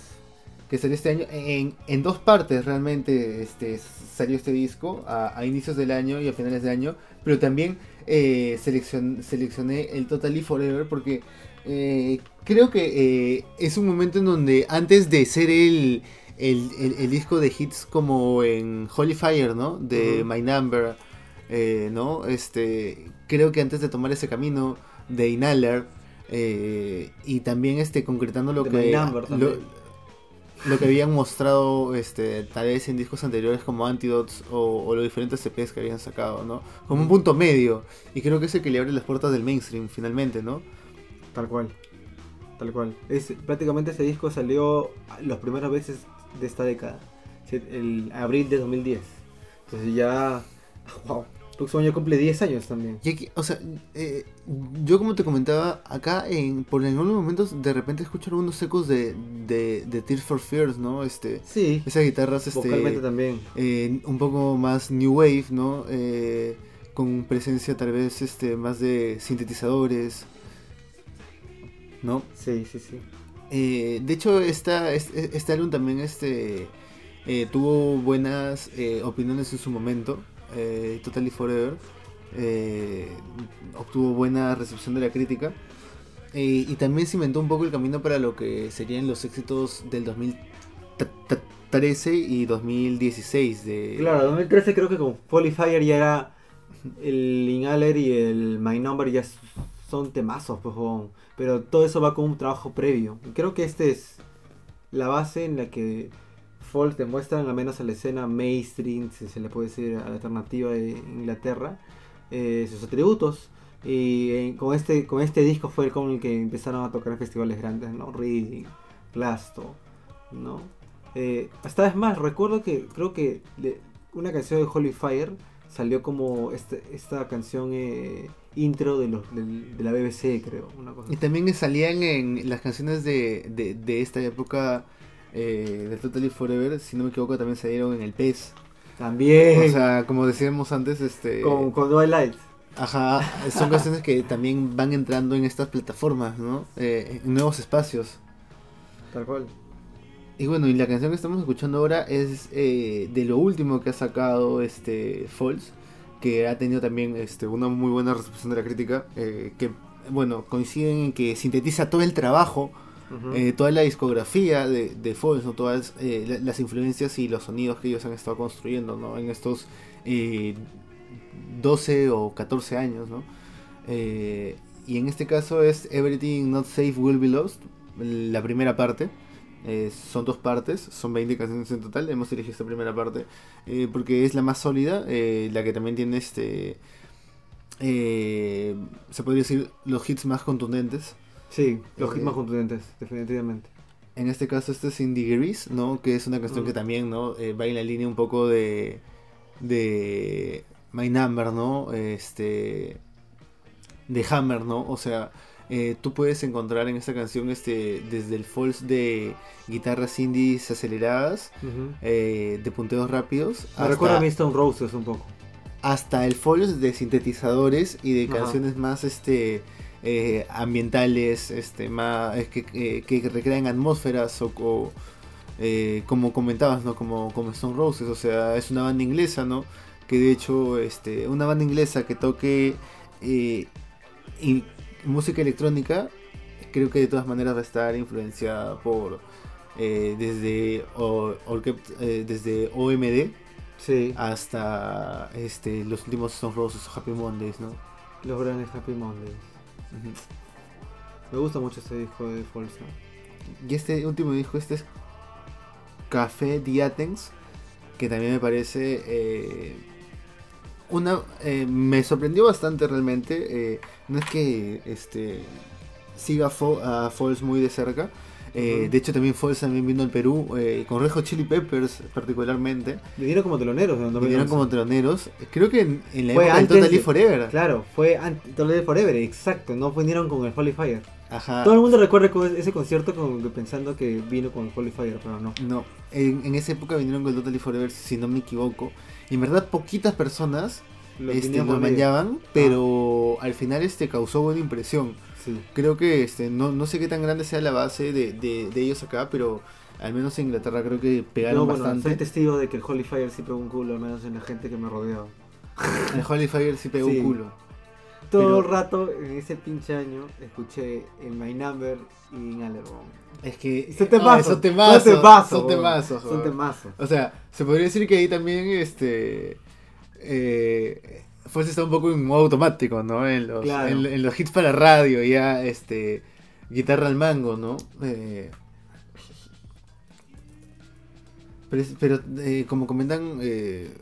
que salió este año en, en dos partes realmente este salió este disco a, a inicios del año y a finales de año pero también eh, seleccion- seleccioné el Totally Forever porque eh, creo que eh, es un momento en donde antes de ser el, el, el- el disco de hits como en Holy Fire no de. My Number eh, no este creo que antes de tomar ese camino de Inhaler eh, y también este concretando lo De que My Number lo, también. lo que habían mostrado este tal vez en discos anteriores como Antidotes o, o los diferentes CPs que habían sacado, ¿no? Como un punto medio. Y creo que es el que le abre las puertas del mainstream finalmente, ¿no? Tal cual. Tal cual. Es, prácticamente ese disco salió los primeros veces de esta década. El abril de 2010. Entonces ya... *laughs* Wow. Próximo año cumple 10 años también. Y aquí, o sea, eh, yo como te comentaba, acá en, por algunos momentos de repente escucho algunos ecos de, de, de Tears for Fears, ¿no? Este, Sí. esas guitarras este, Vocalmente también. eh, un poco más new wave, ¿no? Eh, con presencia tal vez este, más de sintetizadores, ¿no? Sí, sí, sí. Eh, de hecho, esta, este, este álbum también este, tuvo buenas opiniones en su momento. Eh, Totally Forever. eh, obtuvo buena recepción de la crítica. Eh, y también cimentó un poco el camino para lo que serían los éxitos del 2013 y 2016. De, Claro, 2013 creo que con Fire ya era el Inhaler y el My Number ya son temazos, pues, pero todo eso va con un trabajo previo. Creo que esta es la base en la que Falls demuestran, al menos a la escena mainstream, si se le puede decir a la alternativa de Inglaterra, eh, sus atributos. Y eh, con este con este disco fue con el que empezaron a tocar en festivales grandes, ¿no? Reading, Plasto, ¿no? Eh, hasta es más, recuerdo que creo que le- una canción de Holy Fire salió como este- esta canción eh, intro de, los, del- de la BBC, creo. Una cosa Y también salían en las canciones de, de, de esta época eh, de Totally Forever, si no me equivoco, también salieron en el PES. También O sea, como decíamos antes, este. con, con Twilight. Ajá, son *laughs* canciones que también van entrando en estas plataformas, ¿no? Eh, en nuevos espacios. Tal cual. Y bueno, y la canción que estamos escuchando ahora es eh, de lo último que ha sacado este Falls, que ha tenido también este, una muy buena recepción de la crítica, eh, que bueno, coinciden en que sintetiza todo el trabajo, Eh, toda la discografía de, de Falls, todas eh, la- las influencias y los sonidos que ellos han estado construyendo ¿no? en estos eh, 12 o 14 años. ¿no? Eh, y en este caso es Everything Not Safe Will Be Lost, la primera parte. Son dos partes, son 20 canciones en total. Hemos elegido esta primera parte porque es la más sólida, la que también tiene este. se podría decir los hits más contundentes. Sí, los Eh, hits más contundentes, definitivamente. En este caso, este es In Degrees, ¿no? Que es una canción Mm. que también, ¿no? Eh, va en la línea un poco de. de. My Number, ¿no? Este. de Hammer, ¿no? O sea, eh, tú puedes encontrar en esta canción este desde el false de guitarras indies aceleradas, eh, de punteos rápidos, Me recuerda a hasta, Stone Roses un poco. hasta el false de sintetizadores y de canciones más este eh, ambientales, este más que, que- que recrean atmósferas o, o, eh, como comentabas, ¿no? Como, como Stone Roses, o sea, es una banda inglesa, ¿no? Que de hecho, este, una banda inglesa que toque eh, música electrónica, creo que de todas maneras va a estar influenciada por eh, desde, o- desde OMD Sí, hasta este, los últimos Stone Roses o Happy Mondays, ¿no? los grandes Happy Mondays. Me gusta mucho este disco de False. Y este último disco, este es Café Diatens, que también me parece eh, una... eh, me sorprendió bastante realmente. eh, no es que este siga a Falls muy de cerca. Eh. De hecho también Falls también vino al Perú, eh, con Rejo Chili Peppers particularmente. Vinieron como teloneros en el 2011. Vinieron como teloneros. Creo que en, en la Fue época del antes Totally de- Forever. Claro, fue antes de Forever, exacto. No vinieron con el Holy Fire. Ajá. Todo el mundo recuerda ese concierto pensando que vino con el Holy Fire, pero no. No, en, en esa época vinieron con Totally Forever, si no me equivoco. Y en verdad poquitas personas Lo este, lo manchaban, pero al final este causó buena impresión. Sí. Creo que este no, no sé qué tan grande sea la base de, de- de ellos acá, pero al menos en Inglaterra creo que pegaron No, bueno, bastante. soy testigo de que el Holy Fire sí pegó un culo, al menos en la gente que me rodeaba. *laughs* El Holy Fire sí pegó Sí. un culo. Todo Pero- el rato, en ese pinche año, escuché en My Number y en Alerón. Es que Son temazos, son temazos, son temazos, son temazos, Son temazos. O sea, se podría decir que ahí también este eh, Fuerza está un poco en modo automático, ¿no? En los, Claro. en, en los hits para radio, ya este guitarra al mango, ¿no? Eh, pero eh, como comentan, eh,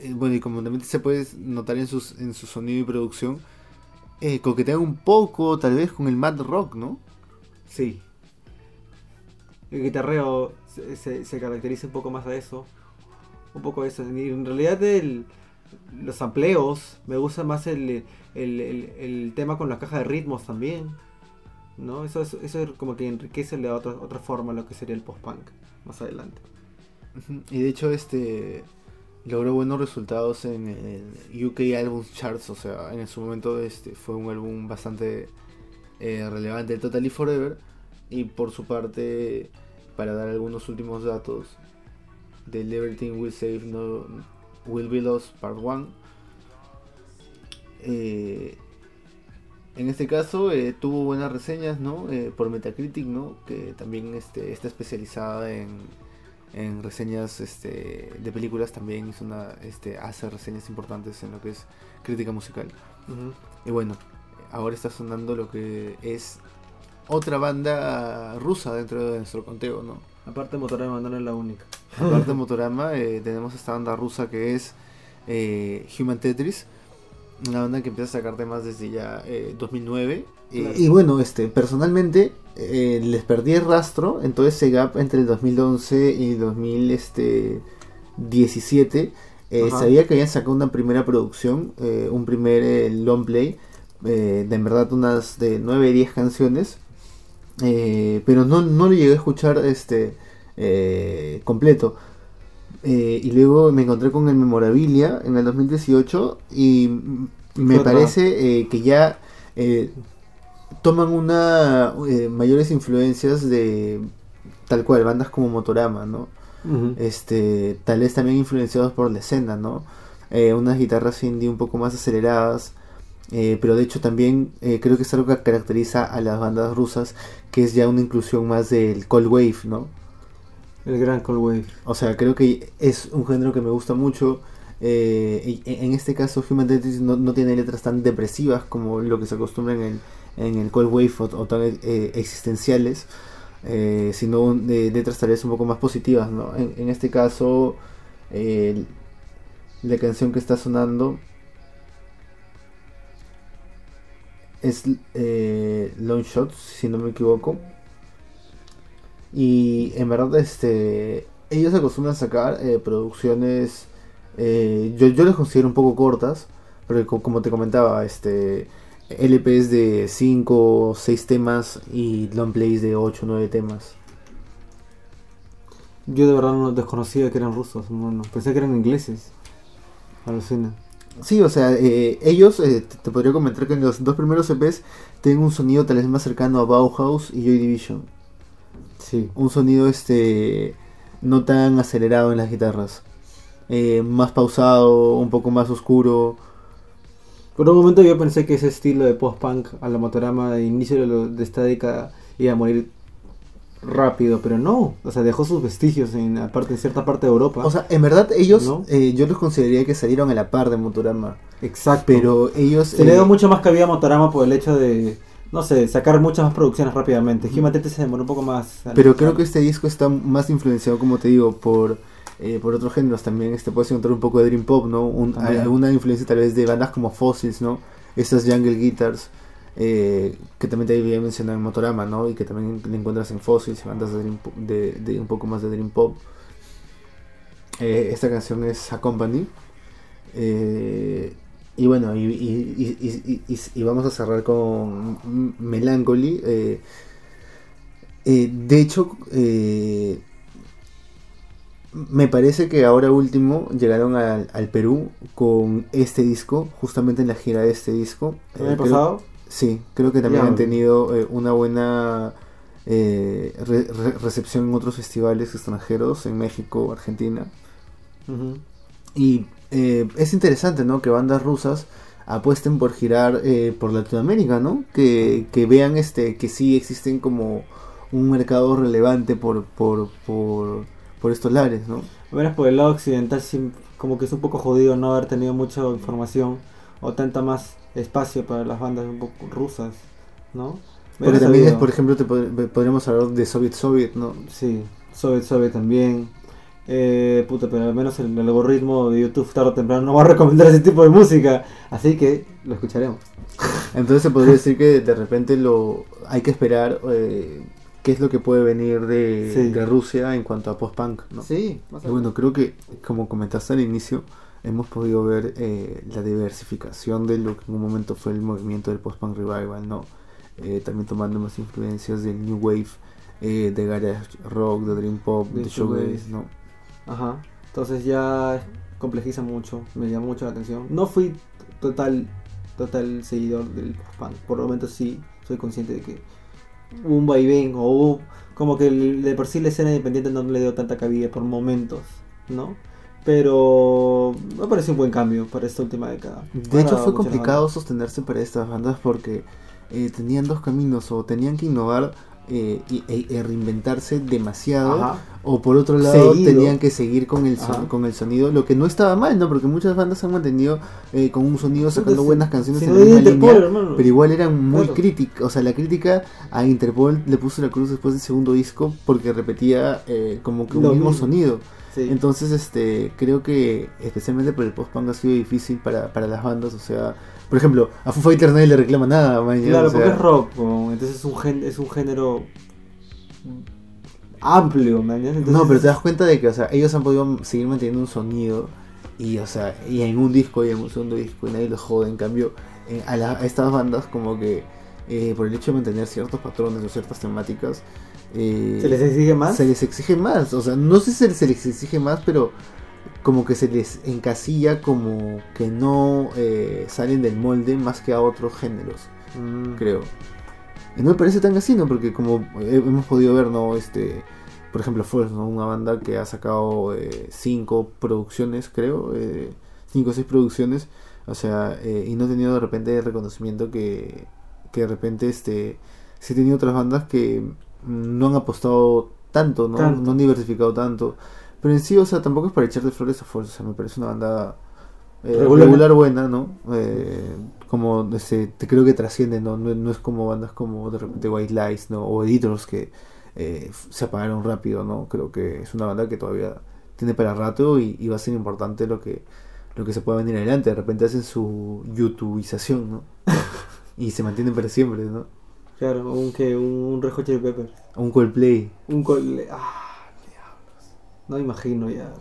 eh, bueno, y como también se puede notar en, sus, en su sonido y producción, eh, coquetean un poco tal vez con el mad rock, ¿no? Sí. El guitarreo se, se- se caracteriza un poco más a eso. Un poco a eso. Y en realidad el, los amplios, me gusta más el, el, el- tema con la caja de ritmos también. ¿No? Eso, es- eso es como que enriquece de otra, otra forma lo que sería el post-punk más adelante. Y de hecho este logró buenos resultados en el UK Albums Charts, o sea, en su momento este fue un álbum bastante eh, relevante, el Totally Forever, y por su parte, para dar algunos últimos datos, del Everything Will Save No Will Be Lost Part 1. eh, en este caso eh, tuvo buenas reseñas, ¿no? Eh, por Metacritic, ¿no? Que también este, está especializada en, en reseñas este, de películas también hizo una este, hace reseñas importantes en lo que es crítica musical y bueno ahora está sonando lo que es otra banda rusa dentro de nuestro conteo no Aparte Motorama no es la única. aparte de Motorama eh, tenemos esta banda rusa que es eh, Human Tetris una banda que empieza a sacar temas desde ya eh, 2009 y, Claro. y bueno este personalmente eh, les perdí el rastro en todo ese gap entre el 2011 y 2017 eh, Ajá. sabía que habían sacado una primera producción eh, un primer eh, long play eh, de en verdad unas de 9 10 canciones eh, pero no, no lo llegué a escuchar este eh, completo Eh, y luego me encontré con el Memorabilia en el 2018 y me parece eh, que ya eh, toman una mayores influencias de tal cual bandas como Motorama, ¿no? Este, tal vez también influenciados por la escena, ¿no? Unas guitarras indie un poco más aceleradas, eh, pero de hecho también eh, creo que es algo que caracteriza a las bandas rusas, que es ya una inclusión más del cold wave, ¿no? El gran Cold Wave. O sea, creo que es un género que me gusta mucho. eh, en este caso, Human Tetris no, no tiene letras tan depresivas como lo que se acostumbra en el, en el Cold Wave o, o tan eh, existenciales. sino de letras tal vez un poco más positivas, ¿no? En, en este caso, la canción que está sonando es eh, Long Shots, si no me equivoco. Y en verdad, este, ellos acostumbran sacar eh, producciones, eh, yo, yo les considero un poco cortas, co- como te comentaba, este, LPs de 5 o 6 temas y long plays de 8 o 9 temas. Yo de verdad no desconocía que eran rusos, bueno, pensé que eran ingleses. Alucina. Sí, o sea, eh, ellos, eh, te, podría comentar que en los dos primeros EPs tienen un sonido tal vez más cercano a Bauhaus y Joy Division. Sí. Un sonido este no tan acelerado en las guitarras. Eh, más pausado, un poco más oscuro. Por un momento yo pensé que ese estilo de post-punk a la motorama de inicio de, lo- de esta década iba a morir rápido, pero no. O sea, dejó sus vestigios en, aparte, en cierta parte de Europa. O sea, en verdad ellos, ¿No? eh, yo los consideraría que salieron a la par de Motorama. exacto. Pero ellos... Se le eh, dio mucho más cabida a Motorama por el hecho de, no sé, sacar muchas más producciones rápidamente. Human se demoró un poco más. Pero creo que este disco está más influenciado, como te digo, por, eh, por otros géneros también. Este puedes encontrar un poco de Dream Pop, ¿no? Un- alguna influencia tal vez de bandas como Fossils, ¿no? Estas Jungle Guitars, eh, que también te había mencionado en Motorama, ¿no? Y que también le encuentras en Fossils y bandas de, de, un poco más de Dream Pop. Eh, esta canción es Accompany. Eh, y bueno, y, vamos a cerrar con Melancholy. eh, eh, de hecho, eh, me parece que ahora último llegaron al, al Perú con este disco, justamente en la gira de este disco. ¿El año creo- pasado? Sí, creo que también han tenido eh, una buena eh, re- re- recepción en otros festivales extranjeros, en México, Argentina. Y eh, es interesante, ¿no? Que bandas rusas apuesten por girar eh, por Latinoamérica, ¿no? Que, que vean este que sí existen como un mercado relevante por, por, por, por estos lares, ¿no? A ver, por el lado occidental, sí, como que es un poco jodido no haber tenido mucha información o tanta más espacio para las bandas un poco rusas, ¿no? Porque también, es, por ejemplo, te pod- podríamos hablar de Soviet Soviet, ¿no? Sí, Soviet Soviet también. Eh, puta, pero al menos el, el algoritmo de YouTube tarde o temprano no va a recomendar ese tipo de música. Así que lo escucharemos. *laughs* Entonces se podría decir que de repente lo hay que esperar eh, qué es lo que puede venir de, Sí. de Rusia en cuanto a post-punk, ¿no? Sí, Y bueno, creo que, como comentaste al inicio, hemos podido ver eh, la diversificación de lo que en un momento fue el movimiento del post-punk revival, ¿no? Eh, también tomando más influencias del New Wave, eh, de Garage Rock, de Dream Pop, De de Showgaze, shoegaze. ¿no? Ajá. Entonces ya complejiza mucho, me llamó mucho la atención. No fui total total seguidor del punk. Por el momento sí soy consciente de que hubo un vaivén o hubo como que el- de por sí la escena independiente no le dio tanta cabida por momentos, ¿no? Pero me parece un buen cambio para esta última década. De hecho, fue complicado sostenerse para estas bandas porque eh, tenían dos caminos, o tenían que innovar eh, y, e- e reinventarse demasiado, Ajá. o por otro lado Seguido. tenían que seguir con el, son- con el sonido, lo que no estaba mal, ¿no? Porque muchas bandas han mantenido eh, con un sonido sacando Entonces, buenas canciones en la misma Interpol, línea, hermano. pero igual eran muy Claro. críticas, o sea, la crítica a Interpol le puso la cruz después del segundo disco porque repetía eh, como que un mismo. sonido. Sí. Entonces, este, creo que especialmente por el post-punk ha sido difícil para, para las bandas, o sea, por ejemplo, a Foo Fighters nadie le reclama nada, Claro, o sea, porque es rock, entonces es un, gen- es un género amplio, man, Entonces, No, pero te das cuenta de que, o sea, ellos han podido seguir manteniendo un sonido y, o sea, y en un disco y en un segundo disco y nadie los jode, en cambio, en- a, la- a estas bandas como que eh, por el hecho de mantener ciertos patrones o ciertas temáticas, eh, ¿Se les exige más? se les exige más, o sea, no sé si se les, exige más, pero como que se les encasilla como que no eh, salen del molde más que a otros géneros, Mm. creo. Y no me parece tan así, ¿no? Porque como he- hemos podido ver, ¿no? Este, por ejemplo, Force, ¿no? Una banda que ha sacado eh, cinco producciones, creo, eh, cinco o seis producciones, o sea, eh, y no ha tenido de repente el reconocimiento que, que de repente, este, sí ha tenido otras bandas que no han apostado tanto, ¿no? Tanto. No han diversificado tanto. Pero en sí, o sea, tampoco es para echarle flores a Force, o sea, me parece una banda eh, Regular. buena, ¿no? Eh, como, este, te creo que trasciende, ¿no? ¿no? no es como bandas como de repente White Lies, ¿no? O Editors que eh, se apagaron rápido, ¿no? Creo que es una banda que todavía tiene para rato y, y va a ser importante lo que, lo que se pueda venir adelante. De repente hacen su YouTubeización, ¿no? *laughs* y se mantienen para siempre, ¿no? Claro, un que un Red Hot Chili Peppers. Un Coldplay. Un col... Ah, diablos. No imagino ya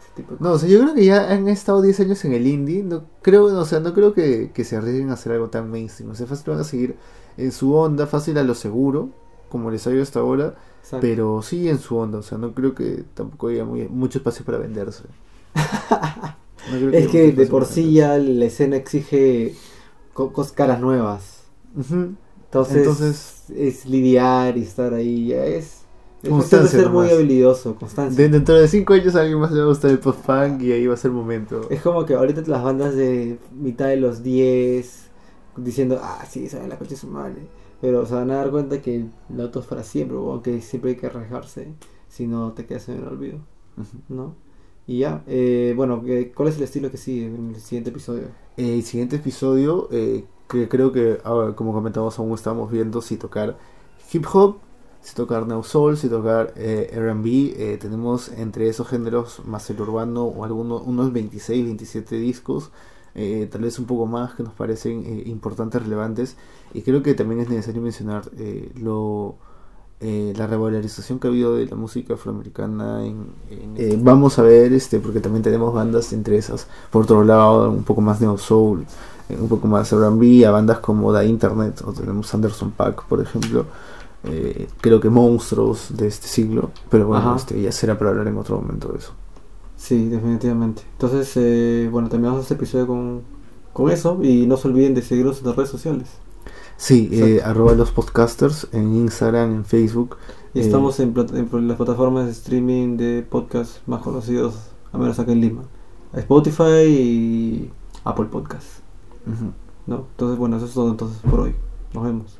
ese tipo de No, o sea, yo creo que ya han estado 10 años en el indie. No creo, o sea, no creo que, que se arriesguen a hacer algo tan mainstream. O sea, fácil van a seguir en su onda, fácil a lo seguro, como les ha ido hasta ahora. Exacto. Pero sí en su onda, o sea, no creo que tampoco haya muy- mucho espacio para venderse. *laughs* No creo Es que de por sí ya la escena exige caras nuevas. Ujú. Entonces, Entonces- es lidiar y estar ahí. Ya es. Es Constancia ser muy nomás. habilidoso, constancia. De- dentro de 5 años a alguien más le va a gustar el post-punk y ahí va a ser el momento. Es como que ahorita las bandas de mitad de los 10 diciendo, ah, sí, saben la coche su madre. Pero se van a dar cuenta que lo otro es para siempre, o que siempre hay que arriesgarse, si no te quedas en el olvido. ¿no? Y ya, eh, bueno, eh, ¿cuál es el estilo que sigue en el siguiente episodio? El siguiente episodio, eh, que creo que, como comentamos, aún estamos viendo si tocar hip hop, si tocar neo soul, si tocar eh, R&B. eh, tenemos entre esos géneros más el urbano o algunos unos 26, 27 discos, eh, tal vez un poco más que nos parecen eh, importantes, relevantes. Y creo que también es necesario mencionar eh, lo eh, la revalorización que ha habido de la música afroamericana en, en- eh, vamos a ver este porque también tenemos bandas entre esas por otro lado un poco más neo soul un poco más R&B a bandas como The Internet o tenemos Anderson Paak por ejemplo eh, creo que monstruos de este siglo pero bueno Ajá. este ya será para hablar en otro momento de eso Sí, definitivamente. Entonces, eh, bueno, terminamos este episodio con, con eso y no se olviden de seguirnos en las redes sociales. sí eh, arroba los podcasters en Instagram en Facebook Y Eh, estamos en, las plataformas de streaming de podcast más conocidos, a menos acá en Lima. Spotify y Apple ¿no? Entonces, bueno, eso es todo entonces por hoy. Nos vemos.